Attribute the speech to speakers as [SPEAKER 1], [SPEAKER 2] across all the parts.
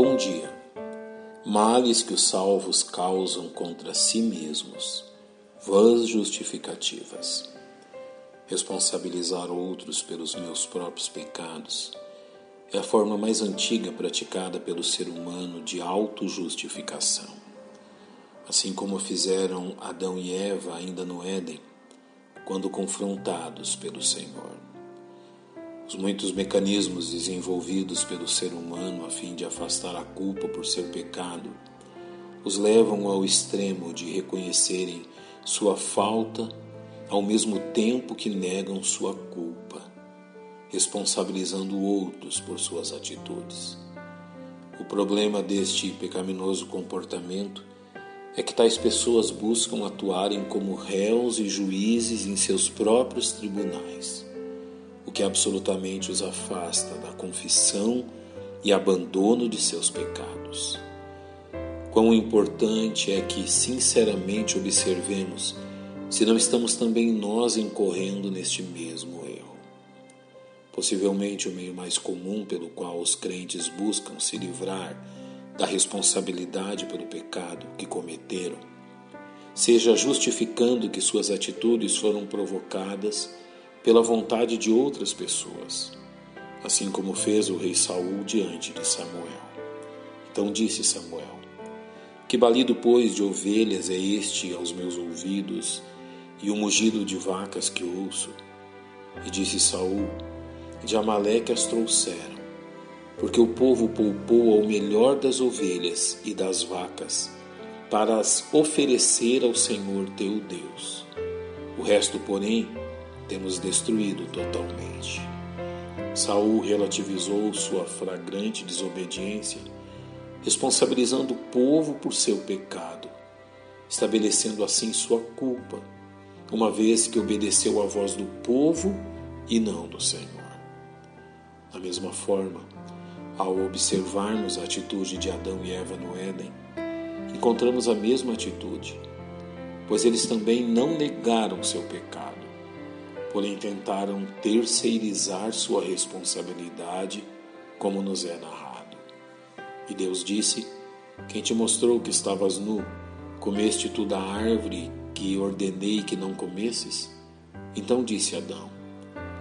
[SPEAKER 1] Bom dia. Males que os salvos causam contra si mesmos, vãs justificativas. Responsabilizar outros pelos meus próprios pecados é a forma mais antiga praticada pelo ser humano de autojustificação. Assim como fizeram Adão e Eva ainda no Éden, quando confrontados pelo Senhor. Os muitos mecanismos desenvolvidos pelo ser humano a fim de afastar a culpa por seu pecado os levam ao extremo de reconhecerem sua falta ao mesmo tempo que negam sua culpa, responsabilizando outros por suas atitudes. O problema deste pecaminoso comportamento é que tais pessoas buscam atuarem como réus e juízes em seus próprios tribunais o que absolutamente os afasta da confissão e abandono de seus pecados. Quão importante é que sinceramente observemos se não estamos também nós incorrendo neste mesmo erro. Possivelmente o meio mais comum pelo qual os crentes buscam se livrar da responsabilidade pelo pecado que cometeram, seja justificando que suas atitudes foram provocadas pela vontade de outras pessoas, assim como fez o rei Saul diante de Samuel. Então disse Samuel: Que balido, pois, de ovelhas é este aos meus ouvidos, e o mugido de vacas que ouço? E disse Saul: De Amaleque as trouxeram, porque o povo poupou ao melhor das ovelhas e das vacas, para as oferecer ao Senhor teu Deus. O resto, porém, temos destruído totalmente. Saul relativizou sua flagrante desobediência, responsabilizando o povo por seu pecado, estabelecendo assim sua culpa, uma vez que obedeceu à voz do povo e não do Senhor. Da mesma forma, ao observarmos a atitude de Adão e Eva no Éden, encontramos a mesma atitude, pois eles também não negaram seu pecado porém tentaram terceirizar sua responsabilidade, como nos é narrado. E Deus disse: Quem te mostrou que estavas nu, comeste tu da árvore que ordenei que não comesses? Então disse Adão: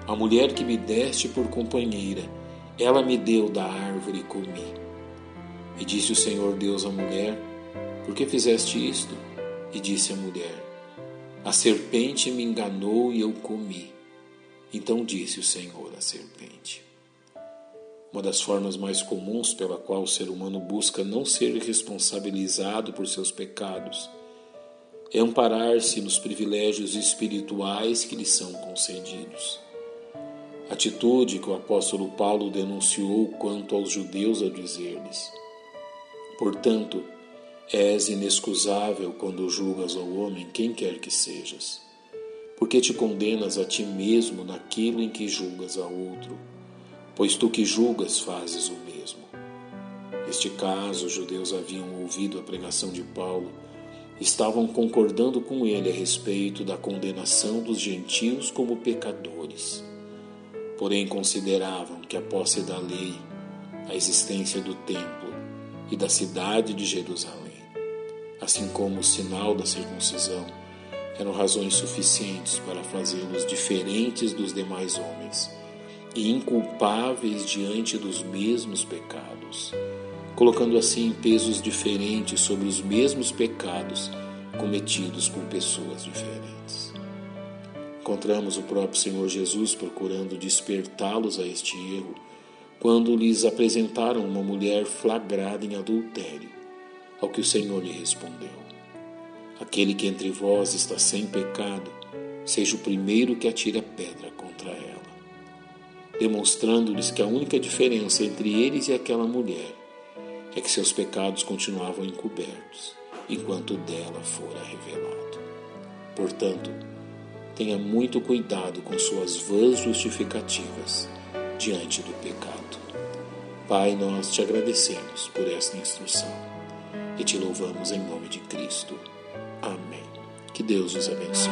[SPEAKER 1] A mulher que me deste por companheira, ela me deu da árvore e comi. E disse o Senhor Deus à mulher: Por que fizeste isto? E disse a mulher: a serpente me enganou e eu comi. Então disse o Senhor à serpente. Uma das formas mais comuns pela qual o ser humano busca não ser responsabilizado por seus pecados é amparar-se nos privilégios espirituais que lhe são concedidos. Atitude que o apóstolo Paulo denunciou quanto aos judeus ao dizer-lhes: Portanto, És inexcusável quando julgas ao homem, quem quer que sejas, porque te condenas a ti mesmo naquilo em que julgas a outro, pois tu que julgas fazes o mesmo. Neste caso, os judeus haviam ouvido a pregação de Paulo, estavam concordando com ele a respeito da condenação dos gentios como pecadores. Porém, consideravam que a posse da lei, a existência do templo e da cidade de Jerusalém, assim como o sinal da circuncisão, eram razões suficientes para fazê-los diferentes dos demais homens e inculpáveis diante dos mesmos pecados, colocando assim pesos diferentes sobre os mesmos pecados cometidos por pessoas diferentes. Encontramos o próprio Senhor Jesus procurando despertá-los a este erro quando lhes apresentaram uma mulher flagrada em adultério ao que o Senhor lhe respondeu: Aquele que entre vós está sem pecado, seja o primeiro que atire a pedra contra ela, demonstrando-lhes que a única diferença entre eles e aquela mulher é que seus pecados continuavam encobertos, enquanto dela fora revelado. Portanto, tenha muito cuidado com suas vãs justificativas diante do pecado. Pai, nós te agradecemos por esta instrução e te louvamos em nome de Cristo. Amém. Que Deus os abençoe.